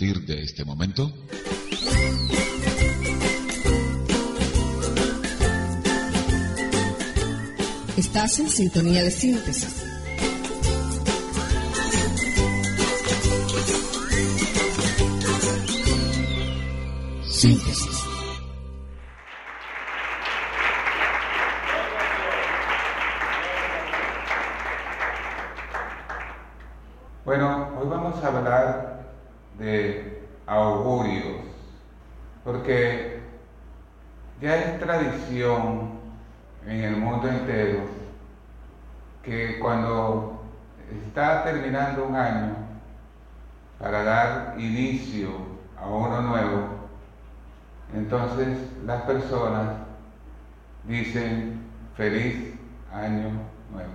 partir de este momento, Estás en sintonía de síntesis. síntesis. Porque ya es tradición en el mundo entero que cuando está terminando un año para dar inicio a uno nuevo, entonces las personas dicen feliz año nuevo.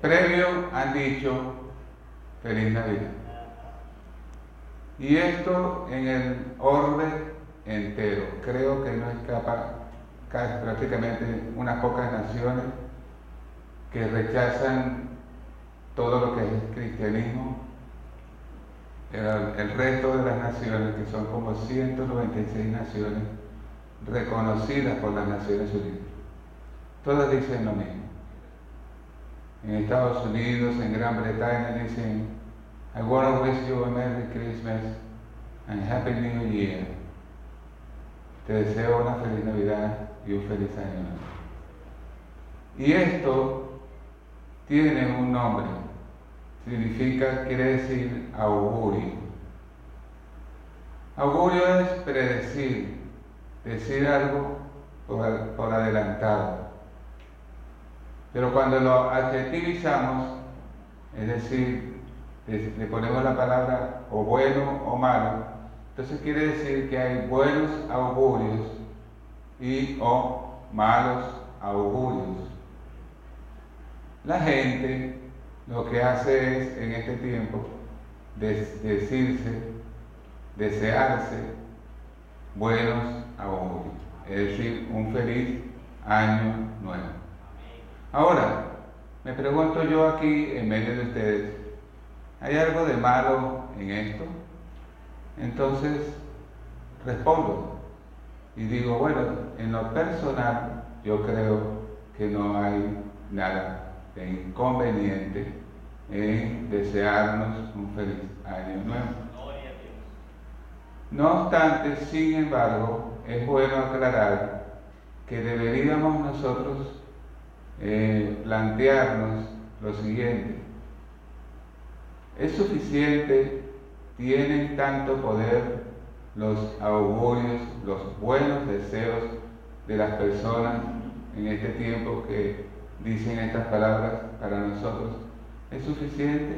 Previo han dicho feliz Navidad. Y esto en el orden entero. Creo que no escapa casi prácticamente unas pocas naciones que rechazan todo lo que es el cristianismo. El resto de las naciones, que son como 196 naciones reconocidas por las Naciones Unidas, todas dicen lo mismo. En Estados Unidos, en Gran Bretaña dicen, I want to wish you a Merry Christmas and Happy New Year. Te deseo una feliz Navidad y un feliz año. Y esto tiene un nombre, significa, quiere decir augurio. Augurio es predecir, decir algo por, por adelantado. Pero cuando lo adjetivizamos, es decir, le ponemos la palabra o bueno o malo, entonces quiere decir que hay buenos augurios y o malos augurios. La gente lo que hace es en este tiempo decirse, desearse buenos augurios, es decir, un feliz año nuevo. Ahora, me pregunto yo aquí en medio de ustedes, ¿hay algo de malo en esto? Entonces, respondo y digo, bueno, en lo personal yo creo que no hay nada de inconveniente en desearnos un feliz año nuevo. No obstante, sin embargo, es bueno aclarar que deberíamos nosotros eh, plantearnos lo siguiente. ¿Es suficiente, tienen tanto poder los augurios, los buenos deseos de las personas en este tiempo que dicen estas palabras para nosotros? ¿Es suficiente?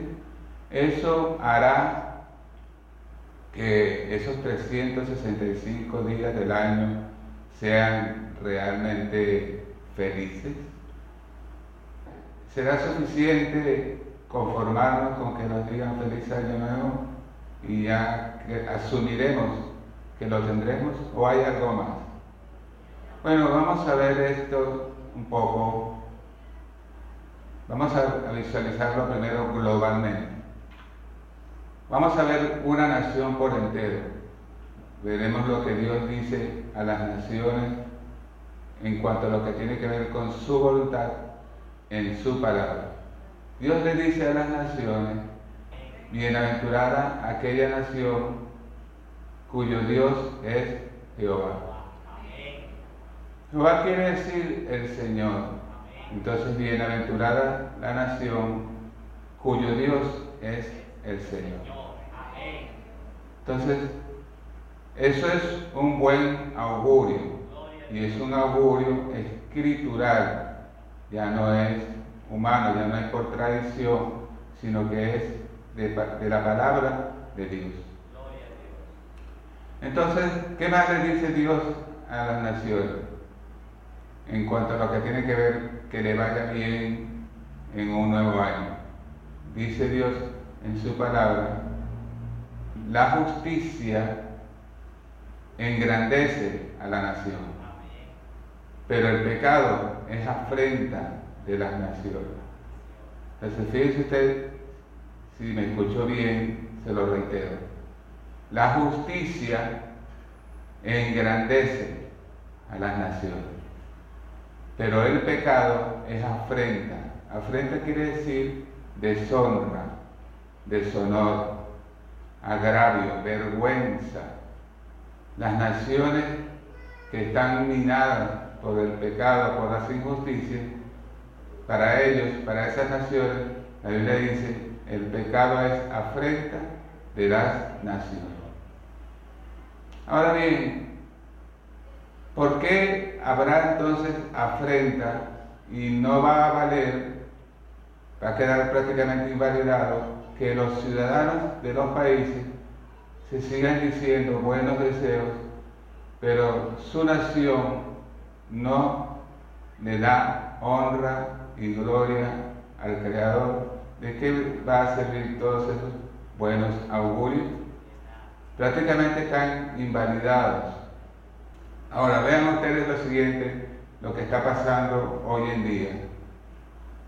Eso hará que esos 365 días del año sean realmente felices. ¿Será suficiente conformarnos con que nos digan feliz año nuevo y ya asumiremos que lo tendremos o hay algo más? Bueno, vamos a ver esto un poco. Vamos a visualizarlo primero globalmente. Vamos a ver una nación por entero. Veremos lo que Dios dice a las naciones en cuanto a lo que tiene que ver con su voluntad en su palabra. Dios le dice a las naciones, bienaventurada aquella nación cuyo Dios es Jehová. Jehová quiere decir el Señor. Entonces, bienaventurada la nación cuyo Dios es el Señor. Entonces, eso es un buen augurio y es un augurio escritural, ya no es humano, ya no es por tradición, sino que es de, de la palabra de Dios. Entonces, ¿qué más le dice Dios a las naciones? En cuanto a lo que tiene que ver que le vaya bien en un nuevo año. Dice Dios en su palabra, la justicia engrandece a la nación, pero el pecado es afrenta de las naciones. Entonces, fíjese usted, si me escuchó bien, se lo reitero. la justicia engrandece a las naciones. Pero el pecado es afrenta. Afrenta quiere decir deshonra, deshonor, agravio, vergüenza. Las naciones que están minadas por el pecado, por las injusticias, para ellos, para esas naciones, la Biblia dice, el pecado es afrenta de las naciones. Ahora bien, ¿por qué habrá entonces afrenta y no va a valer, va a quedar prácticamente invalidado que los ciudadanos de los países se sigan diciendo buenos deseos, pero su nación no le da honra y gloria al Creador? ¿De qué va a servir todos esos buenos augurios? Prácticamente están invalidados. Ahora vean ustedes lo siguiente, lo que está pasando hoy en día.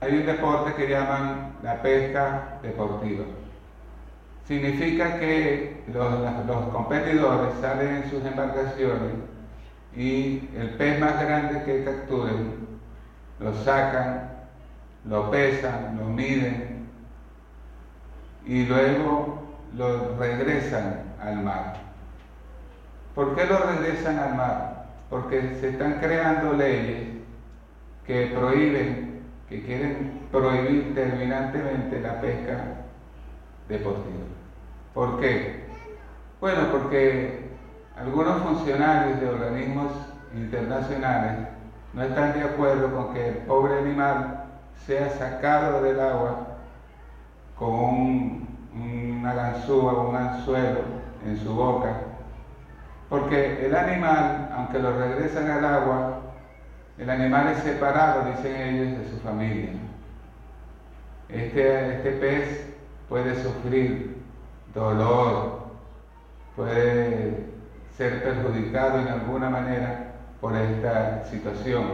Hay un deporte que llaman la pesca deportiva. Significa que los, los competidores salen en sus embarcaciones y el pez más grande que capturen lo sacan, lo pesan, lo miden y luego lo regresan al mar. ¿Por qué lo regresan al mar? Porque se están creando leyes que prohíben, que quieren prohibir terminantemente la pesca deportiva. ¿Por qué? Bueno, porque algunos funcionarios de organismos internacionales no están de acuerdo con que el pobre animal sea sacado del agua con un, una ganzúa un anzuelo en su boca, porque el animal, aunque lo regresan al agua, el animal es separado, dicen ellos, de su familia. Este, este pez puede sufrir dolor, puede ser perjudicado en alguna manera por esta situación.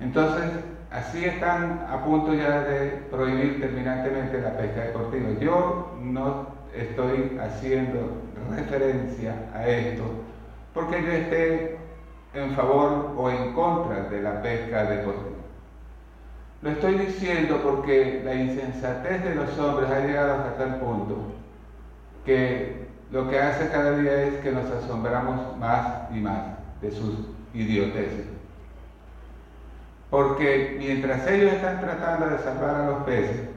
Entonces, así están a punto ya de prohibir terminantemente la pesca deportiva. Yo no estoy haciendo referencia a esto porque yo esté en favor o en contra de la pesca deportiva. Lo estoy diciendo porque la insensatez de los hombres ha llegado hasta tal punto que lo que hace cada día es que nos asombramos más y más de sus idioteces. Porque mientras ellos están tratando de salvar a los peces,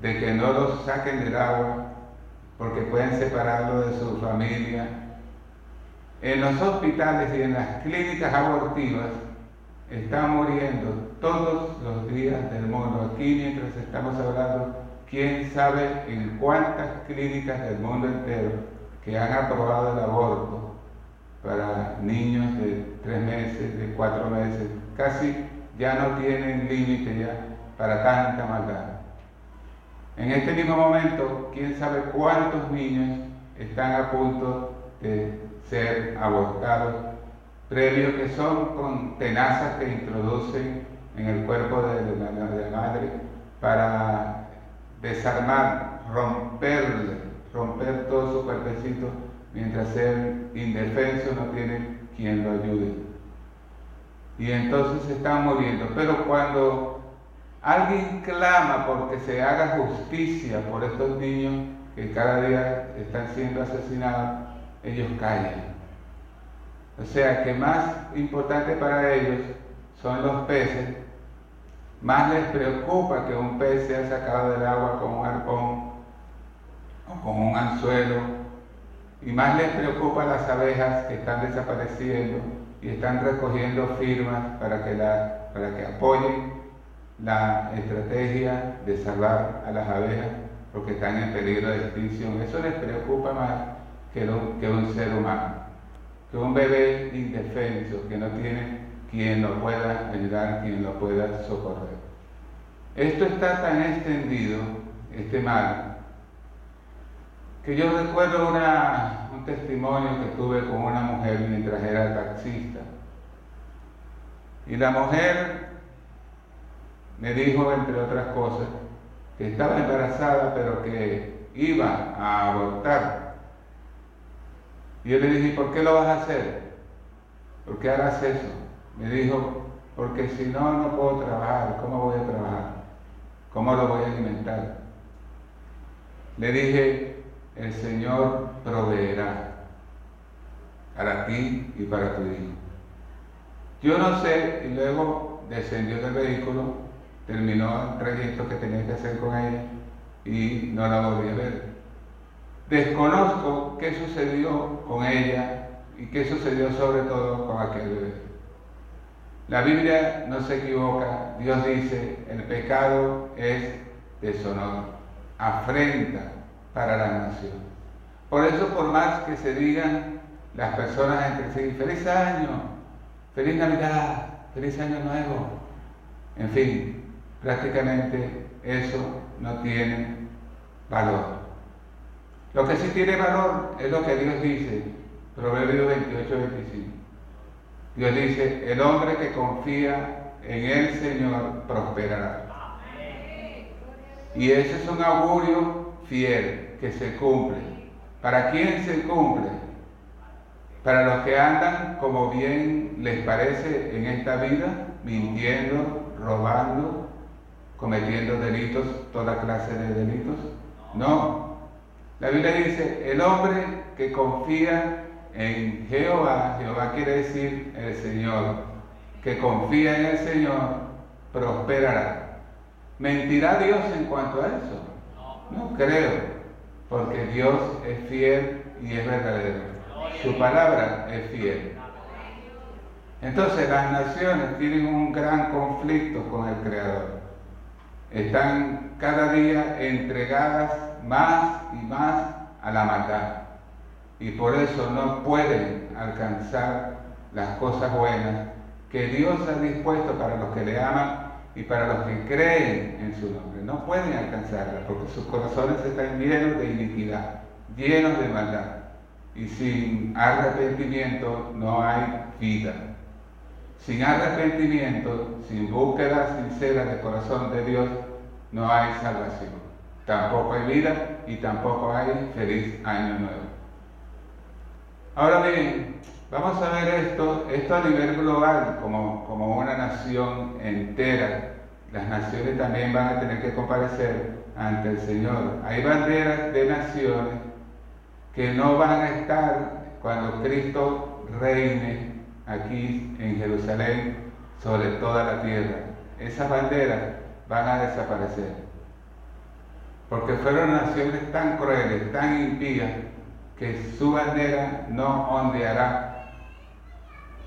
de que no los saquen del agua, porque pueden separarlo de su familia, en los hospitales y en las clínicas abortivas están muriendo todos los días del mundo. Aquí mientras estamos hablando quién sabe en cuántas clínicas del mundo entero que han aprobado el aborto para niños de tres meses, de cuatro meses, casi ya no tienen límite ya para tanta maldad. En este mismo momento, quién sabe cuántos niños están a punto de ser abortados, previos que son con tenazas que introducen en el cuerpo de la madre para desarmar, romperle, romper todo su cuerpecito, mientras él indefenso no tiene quien lo ayude. Y entonces están muriendo. Pero cuando alguien clama porque se haga justicia por estos niños que cada día están siendo asesinados, ellos callan. O sea que más importante para ellos son los peces más les preocupa que un pez sea sacado del agua con un arpón o con un anzuelo. Y más les preocupa las abejas que están desapareciendo y están recogiendo firmas para que, la, para que apoyen la estrategia de salvar a las abejas porque están en peligro de extinción. Eso les preocupa más que, que un ser humano, que un bebé indefenso que no tiene quien lo pueda ayudar, quien lo pueda socorrer. Esto está tan extendido, este mal, que yo recuerdo un testimonio que tuve con una mujer mientras era taxista. Y la mujer me dijo, entre otras cosas, que estaba embarazada, pero que iba a abortar Y yo le dije, ¿por qué lo vas a hacer? ¿Por qué harás eso? Me dijo, porque si no, no puedo trabajar. ¿Cómo voy a trabajar? ¿Cómo lo voy a alimentar? Le dije, el Señor proveerá para ti y para tu hijo. Yo no sé, y luego descendió del vehículo, terminó el trayecto que tenía que hacer con ella y no la volví a ver. Desconozco qué sucedió con ella y qué sucedió sobre todo con aquel bebé. La Biblia no se equivoca, Dios dice, el pecado es deshonor, afrenta para la nación. Por eso, por más que se digan las personas entre sí, feliz año, feliz Navidad, feliz año nuevo, en fin, prácticamente eso no tiene valor. Lo que sí tiene valor es lo que Dios dice, Proverbio 28, 25. Dios dice, el hombre que confía en el Señor prosperará. Y ese es un augurio fiel que se cumple. ¿Para quién se cumple? Para los que andan como bien les parece en esta vida, mintiendo, robando, cometiendo delitos, toda clase de delitos. No. La Biblia dice, el hombre que confía en Jehová, Jehová quiere decir el Señor, que confía en el Señor, prosperará. ¿Mentirá Dios en cuanto a eso? No creo, porque Dios es fiel y es verdadero. Su palabra es fiel. Entonces las naciones tienen un gran conflicto con el Creador. Están cada día entregadas más y más a la maldad y por eso no pueden alcanzar las cosas buenas que Dios ha dispuesto para los que le aman y para los que creen en su nombre. No pueden alcanzarlas porque sus corazones están llenos de iniquidad, llenos de maldad. Y sin arrepentimiento no hay vida. Sin arrepentimiento, sin búsqueda sincera del corazón de Dios, no hay salvación. Tampoco hay vida y tampoco hay feliz año nuevo. Ahora bien, vamos a ver esto, esto a nivel global, como, como una nación entera. Las naciones también van a tener que comparecer ante el Señor. Hay banderas de naciones que no van a estar cuando Cristo reine aquí en Jerusalén sobre toda la tierra. Esas banderas van a desaparecer. Porque fueron naciones tan crueles, tan impías, que su bandera no ondeará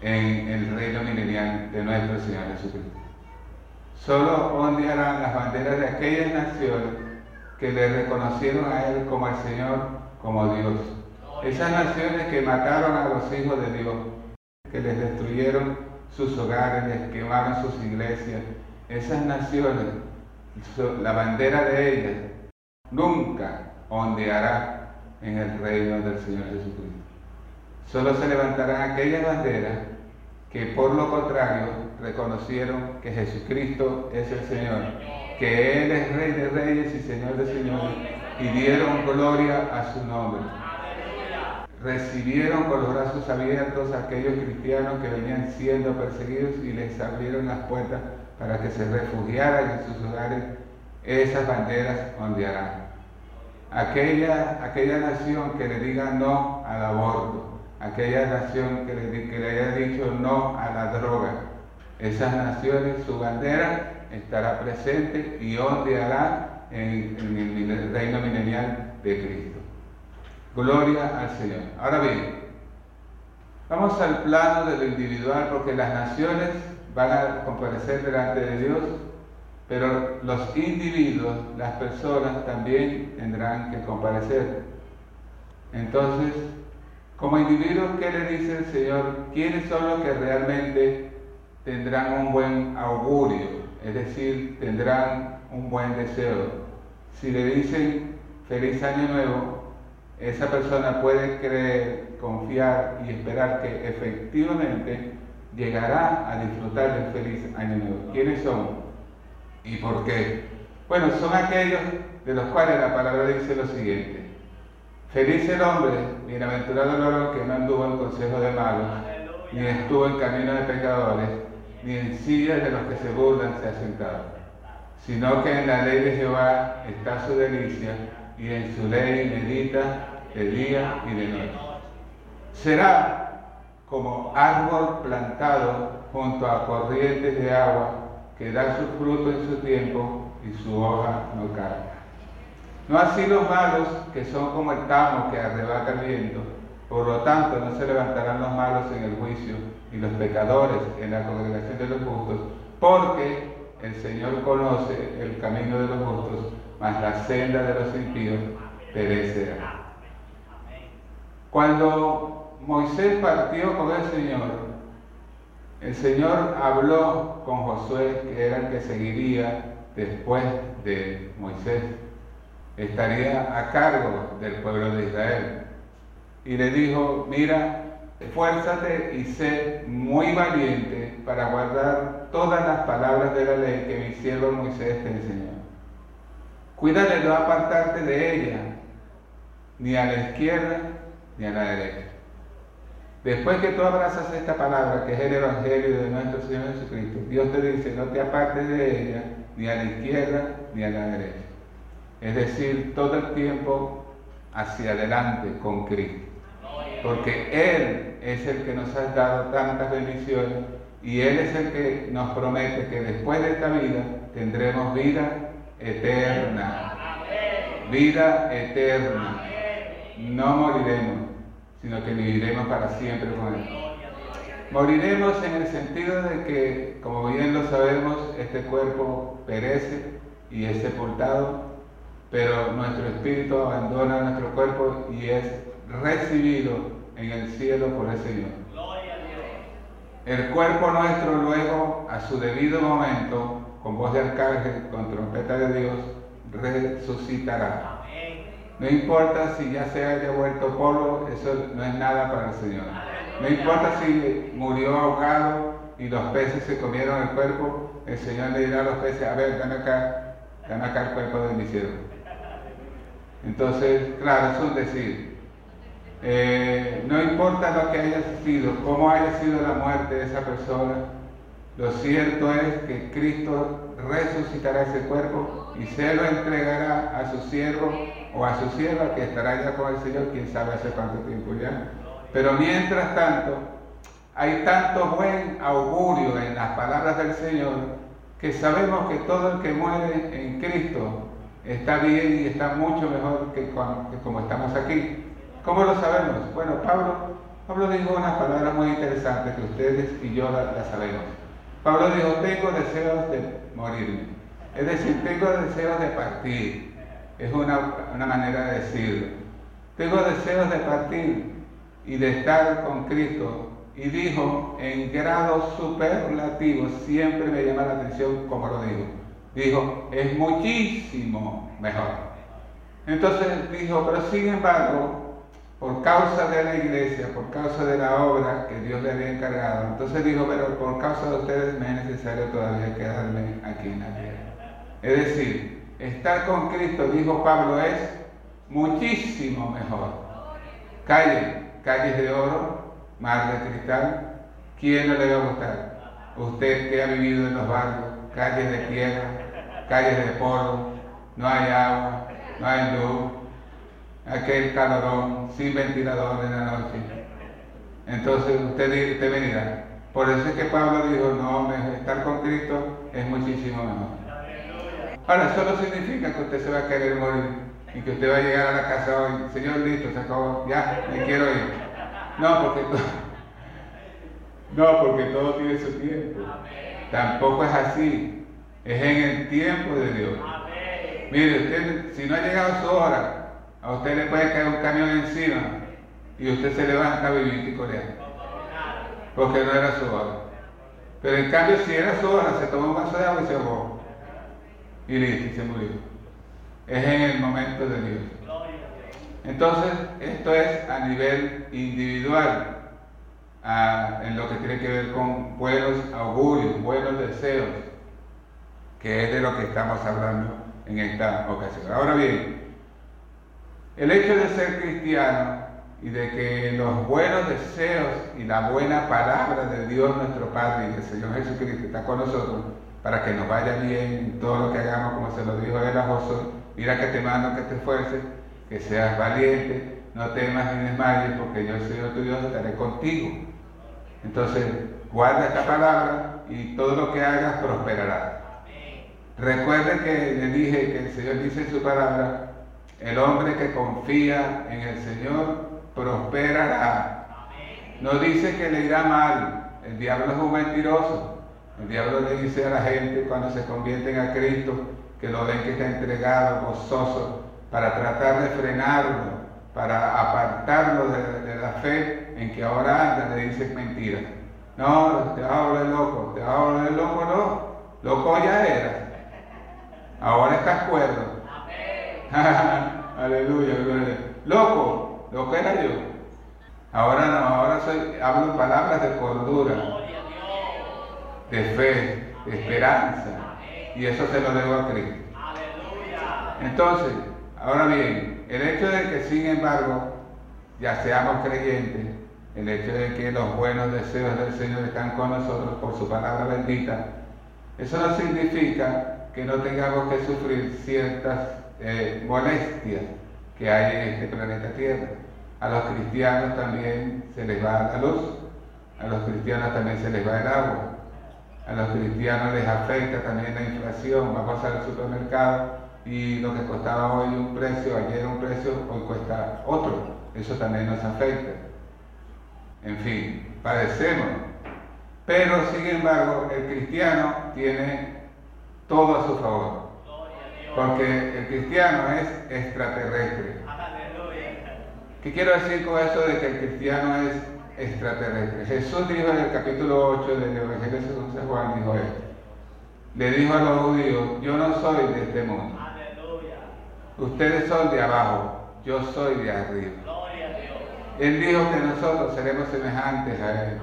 en el reino milenial de nuestro Señor Jesucristo. Solo ondearán las banderas de aquellas naciones que le reconocieron a Él como el Señor, como Dios. Esas naciones que mataron a los hijos de Dios, que les destruyeron sus hogares, les quemaron sus iglesias. Esas naciones, la bandera de ellas, nunca ondeará en el reino del Señor Jesucristo. Solo se levantarán aquellas banderas que por lo contrario reconocieron que Jesucristo es el Señor, que Él es Rey de Reyes y Señor de Señores, y dieron gloria a su nombre. Recibieron con los brazos abiertos a aquellos cristianos que venían siendo perseguidos y les abrieron las puertas para que se refugiaran en sus hogares. Esas banderas ondearán aquella, aquella nación que le diga no al aborto, aquella nación que le, haya dicho no a la droga, esas naciones, su bandera estará presente y ondeará en, en el reino milenial de Cristo. Gloria al Señor. Ahora bien, vamos al plano de lo individual porque las naciones van a comparecer delante de Dios pero los individuos, las personas también tendrán que comparecer. Entonces, como individuos, ¿qué le dice el Señor? ¿Quiénes son los que realmente tendrán un buen augurio? Es decir, tendrán un buen deseo. Si le dicen feliz año nuevo, esa persona puede creer, confiar y esperar que efectivamente llegará a disfrutar del feliz año nuevo. ¿Quiénes son? ¿Y por qué? Bueno, son aquellos de los cuales la palabra dice lo siguiente. Feliz el hombre, bienaventurado el hombre que no anduvo en consejo de malos, ni estuvo en camino de pecadores, ni en sillas de los que se burlan se ha sentado, sino que en la ley de Jehová está su delicia, y en su ley medita de día y de noche. Será como árbol plantado junto a corrientes de agua, que da su fruto en su tiempo y su hoja no cae. No así los malos, que son como el tamo que arrebata el viento. Por lo tanto, no se levantarán los malos en el juicio, y los pecadores en la congregación de los justos, porque el Señor conoce el camino de los justos, mas la senda de los impíos perecerá. Cuando Moisés partió con el Señor, el Señor habló con Josué, que era el que seguiría después de Moisés. Estaría a cargo del pueblo de Israel. Y le dijo, mira, esfuérzate y sé muy valiente para guardar todas las palabras de la ley que mi siervo Moisés te enseñó. Cuídate de no apartarte de ella, ni a la izquierda ni a la derecha. Después que tú abrazas esta palabra, que es el Evangelio de nuestro Señor Jesucristo, Dios te dice, no te apartes de ella, ni a la izquierda ni a la derecha. Es decir, todo el tiempo hacia adelante con Cristo. Porque Él es el que nos ha dado tantas bendiciones y Él es el que nos promete que después de esta vida tendremos vida eterna. Vida eterna. No moriremos, sino que viviremos para siempre con Él. Moriremos en el sentido de que, como bien lo sabemos, este cuerpo perece y es sepultado, pero nuestro espíritu abandona nuestro cuerpo y es recibido en el cielo por el Señor. El cuerpo nuestro luego, a su debido momento, con voz de arcángel, con trompeta de Dios, resucitará. No importa si ya se haya vuelto polvo, eso no es nada para el Señor. No importa si murió ahogado y los peces se comieron el cuerpo, el Señor le dirá a los peces, a ver, dan acá, dan acá el cuerpo de mi siervo. Entonces, claro, es decir. Eh, no importa lo que haya sido, cómo haya sido la muerte de esa persona, lo cierto es que Cristo resucitará ese cuerpo y se lo entregará a su siervo o a su sierva que estará ya con el Señor, quién sabe hace cuánto tiempo ya. Pero mientras tanto, hay tanto buen augurio en las palabras del Señor que sabemos que todo el que muere en Cristo está bien y está mucho mejor que, como estamos aquí. ¿Cómo lo sabemos? Bueno, Pablo, Pablo dijo unas palabras muy interesantes que ustedes y yo las sabemos. Pablo dijo, tengo deseos de morirme. Es decir, tengo deseos de partir. Es una, una manera de decirlo. Tengo deseos de partir y de estar con Cristo. Y dijo en grado superlativo, siempre me llama la atención como lo digo. Dijo, es muchísimo mejor. Entonces dijo, pero sin embargo, por causa de la iglesia, por causa de la obra que Dios le había encargado, entonces dijo, pero por causa de ustedes me es necesario todavía quedarme aquí en la tierra. Es decir, estar con Cristo, dijo Pablo, es muchísimo mejor. Calle, calles de oro, mar de cristal, ¿quién no le va a gustar? Usted que ha vivido en los barrios, calles de tierra, calles de polvo, no hay agua, no hay luz, aquel calorón, sin ventilador en la noche. Entonces usted, usted me dirá, por eso es que Pablo dijo, no, estar con Cristo es muchísimo mejor. Ahora, eso no significa que usted se va a querer morir y que usted va a llegar a la casa hoy, Señor, listo, se acabó, ya, me quiero ir. No, porque todo, no, porque todo tiene su tiempo. Tampoco es así. Es en el tiempo de Dios. Mire, usted, si no ha llegado su hora, a usted le puede caer un camión encima y usted se levanta a vivir y corear. Porque no era su hora. Pero en cambio, si era su hora, se tomó un vaso de agua y se ahogó. Y listo, se murió. Es en el momento de Dios. Entonces, esto es a nivel individual, en lo que tiene que ver con buenos augurios, buenos deseos, que es de lo que estamos hablando en esta ocasión. Ahora bien, El hecho de ser cristiano y de que los buenos deseos y la buena palabra de Dios nuestro Padre y del Señor Jesucristo está con nosotros para que nos vaya bien en todo lo que hagamos, como se lo dijo él a mira que te mando que te esfuerces, que seas valiente, no temas ni desmayes, porque yo, Señor tu Dios, estaré contigo. Entonces, guarda esta palabra y todo lo que hagas prosperará. Recuerden que le dije que el Señor dice en su palabra, el hombre que confía en el Señor prosperará. No dice que le irá mal. El diablo es un mentiroso. El diablo le dice a la gente cuando se convierten a Cristo que lo ven que está entregado, gozoso, para tratar de frenarlo, para apartarlo de, la fe en que ahora anda, le dicen mentiras. No, te vas a volver loco, te vas a volver loco, no. Loco ya era. Ahora estás cuerdo. Aleluya, Loco, lo que era yo. Ahora no, ahora soy, hablo palabras de cordura, de fe, de esperanza. Y eso se lo debo a Cristo. Entonces, ahora bien, el hecho de que sin embargo ya seamos creyentes, el hecho de que los buenos deseos del Señor están con nosotros por su palabra bendita, eso no significa que no tengamos que sufrir ciertas eh, molestias que hay en este planeta Tierra. A los cristianos también se les va la luz, a los cristianos también se les va el agua, a los cristianos les afecta también la inflación. Vamos al supermercado y lo que costaba hoy un precio, ayer un precio, hoy cuesta otro. Eso también nos afecta. En fin, padecemos. Pero sin embargo, el cristiano tiene todo a su favor. Porque el cristiano es extraterrestre. ¿Qué quiero decir con eso de que el cristiano es extraterrestre? Jesús dijo en el capítulo 8 del Evangelio según San Juan, dijo esto. Le dijo a los judíos, yo no soy de este mundo. Ustedes son de abajo, yo soy de arriba. Él dijo que nosotros seremos semejantes a Él.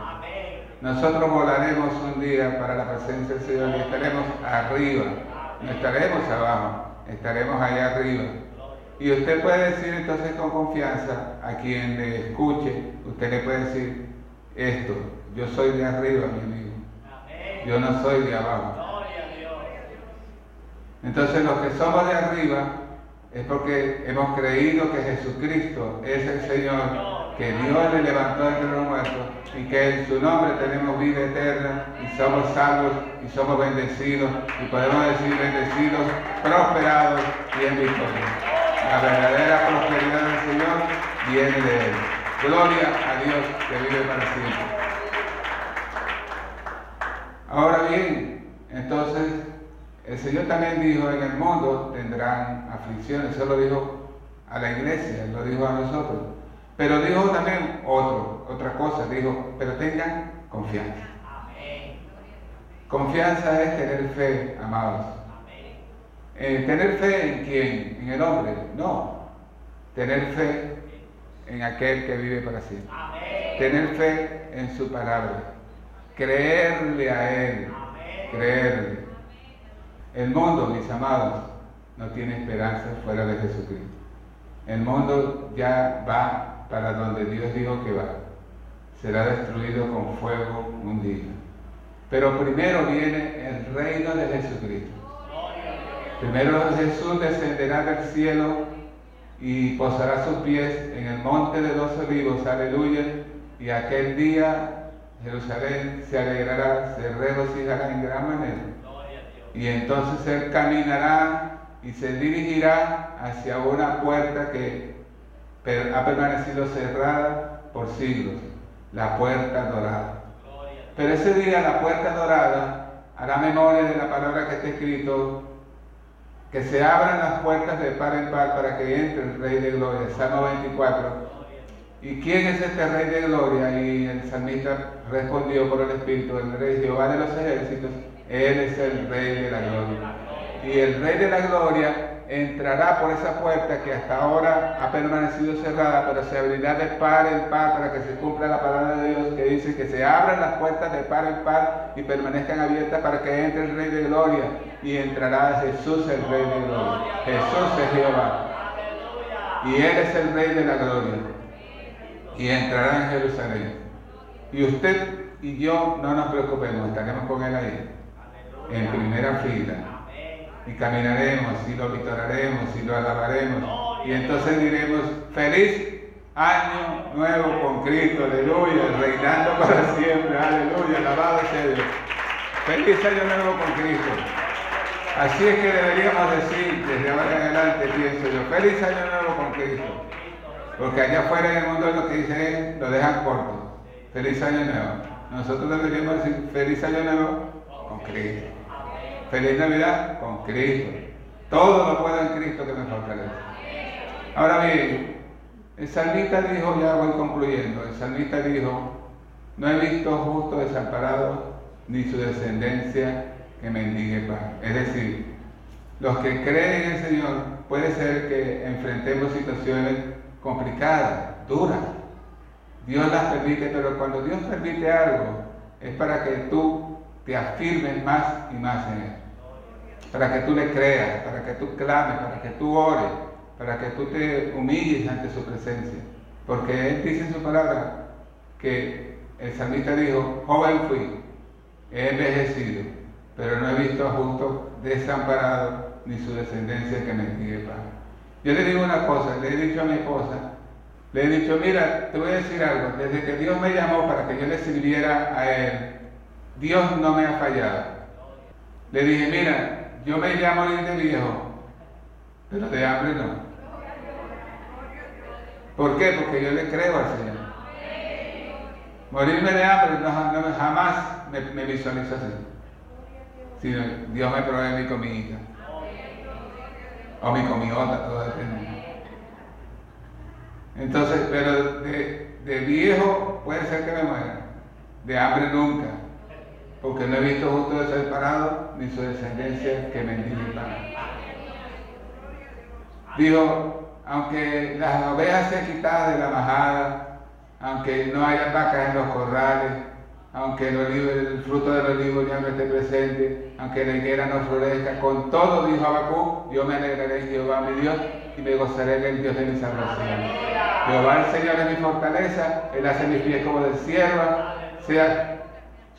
Nosotros volaremos un día para la presencia del Señor y estaremos arriba. No estaremos abajo, estaremos allá arriba. Y usted puede decir entonces con confianza a quien le escuche, usted le puede decir esto, yo soy de arriba, mi amigo. Yo no soy de abajo. Entonces los que somos de arriba es porque hemos creído que Jesucristo es el Señor, que Dios le levantó entre los muertos y que en su nombre tenemos vida eterna y somos salvos y somos bendecidos y podemos decir bendecidos, prosperados y en victoria. La verdadera prosperidad del Señor viene de Él. Gloria a Dios que vive para siempre. Ahora bien, entonces, el Señor también dijo, en el mundo tendrán aflicciones. Eso lo dijo a la iglesia, lo dijo a nosotros. Pero dijo también otro, otra cosa, dijo, pero tengan confianza. Confianza es tener fe, amados. Eh, tener fe en quién? En el hombre. No. Tener fe en aquel que vive para siempre. Tener fe en su palabra. Creerle a Él. Creerle. El mundo, mis amados, no tiene esperanza fuera de Jesucristo. El mundo ya va para donde Dios dijo que va. Será destruido con fuego un día. Pero primero viene el reino de Jesucristo. Primero Jesús descenderá del cielo y posará sus pies en el monte de los olivos, aleluya, y aquel día Jerusalén se alegrará, se regocijará en gran manera. Y entonces él caminará y se dirigirá hacia una puerta que ha permanecido cerrada por siglos, la puerta dorada. Pero ese día la puerta dorada hará memoria de la palabra que está escrito que se abran las puertas de par en par para que entre el Rey de Gloria, Salmo 24. ¿Y quién es este Rey de Gloria? Y el salmista respondió por el Espíritu, el Rey Jehová de los ejércitos, Él es el Rey de la Gloria. Y el Rey de la Gloria entrará por esa puerta que hasta ahora ha permanecido cerrada, pero se abrirá de par en par para que se cumpla la palabra de Dios que dice que se abran las puertas de par en par y permanezcan abiertas para que entre el Rey de Gloria y entrará Jesús el Rey de Gloria. Jesús es Jehová. Y Él es el Rey de la Gloria. Y entrará en Jerusalén. Y usted y yo no nos preocupemos, estaremos con Él ahí, en primera fila. Y caminaremos, y lo vitoraremos, y lo alabaremos. Y entonces diremos, feliz año nuevo con Cristo, aleluya, reinando para siempre, aleluya, alabado sea Dios. Feliz año nuevo con Cristo. Así es que deberíamos decir desde ahora en adelante, pienso yo, feliz año nuevo con Cristo. Porque allá afuera en el mundo lo que dice lo dejan corto. Feliz año nuevo. Nosotros deberíamos decir feliz año nuevo con Cristo. Feliz Navidad con Cristo. Todo lo puedo en Cristo que me fortalece. Ahora bien, el salmista dijo, ya voy concluyendo, el salmista dijo, no he visto justo desamparado ni su descendencia que mendigue pan. Es decir, los que creen en el Señor puede ser que enfrentemos situaciones complicadas, duras. Dios las permite, pero cuando Dios permite algo es para que tú te afirmes más y más en Él. Para que tú le creas, para que tú clames, para que tú ores, para que tú te humilles ante su presencia. Porque Él dice en su palabra que el salmista dijo, joven fui, he envejecido, pero no he visto a justo desamparado ni su descendencia que me mendigue pan. Yo le digo una cosa, le he dicho a mi esposa, le he dicho, mira, te voy a decir algo, desde que Dios me llamó para que yo le sirviera a Él, Dios no me ha fallado. Le dije, mira, yo me llamo de viejo, pero de hambre no. ¿Por qué? Porque yo le creo al Señor. Morirme de hambre no, jamás me, me, visualizo así. Sino Dios me provee mi comida. O mi comidota, todo depende. Entonces, pero de, de, viejo puede ser que me muera. De hambre nunca. Porque no he visto justo de ser parado ni su descendencia que mendigue pan. Dijo, aunque las ovejas sean quitadas de la majada, aunque no haya vacas en los corrales, aunque el, fruto del olivo ya no esté presente, aunque la higuera no florezca, con todo, dijo Abacú, yo me alegraré en Jehová mi Dios y me gozaré en el Dios de mi salvación. Jehová el Señor es mi fortaleza, Él hace mis pies como de sierva, sea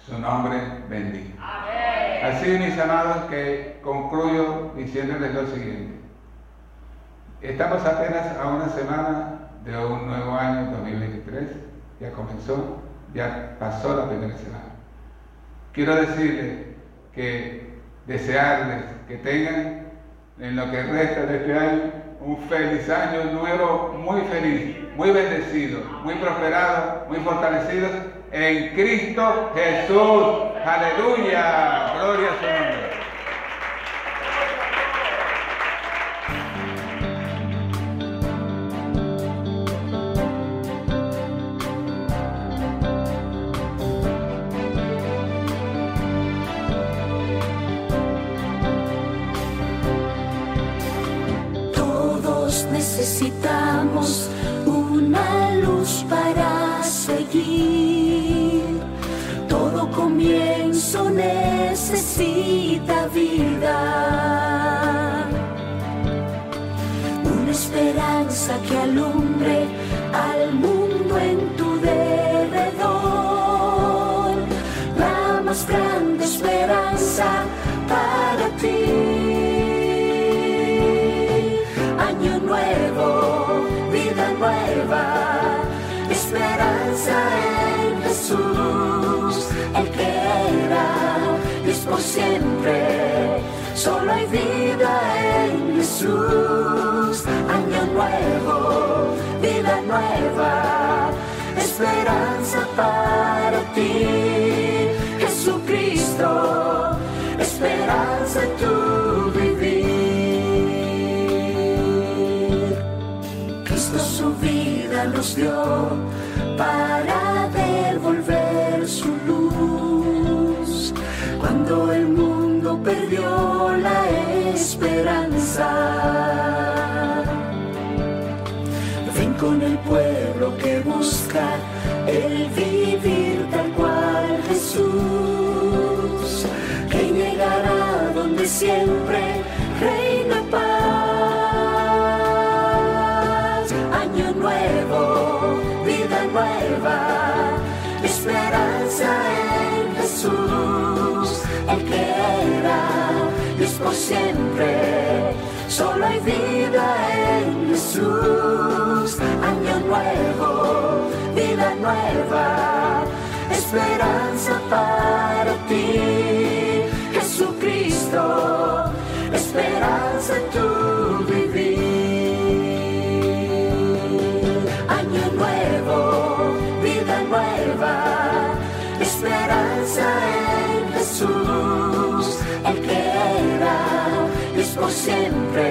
su nombre bendito. Así, mis amados, que concluyo diciéndoles lo siguiente. Estamos apenas a una semana de un nuevo año 2023. Ya comenzó, ya pasó la primera semana. Quiero decirles que desearles que tengan en lo que resta de este año un feliz año nuevo, muy feliz, muy bendecido, muy prosperado, muy fortalecido en Cristo Jesús. Aleluya, gloria a su nombre. que en tu derredor. La más grande esperanza para ti. Año nuevo, vida nueva, esperanza en Jesús, el que era es por siempre. Solo hay vida en Jesús nuevo, vida nueva, esperanza para ti, Jesucristo, esperanza tu vivir. Cristo su vida nos dio para devolver su luz cuando el mundo perdió la esperanza con el pueblo que busca el vivir tal cual Jesús, que llegará donde siempre reina paz. Año nuevo, vida nueva, esperanza en Jesús, el que era Dios por siempre. Solo hay vida en Jesús, año nuevo, vida nueva, esperanza para ti. Jesucristo, esperanza en tu vivir. Año nuevo, vida nueva, esperanza en Jesús, el que era es por siempre.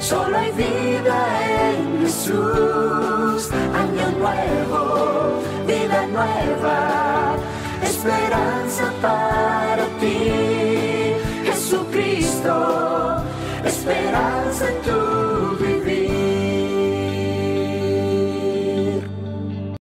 Solo hay vida en Jesús nuevo, vida nueva, esperanza para ti, Jesucristo, esperanza en tu vida.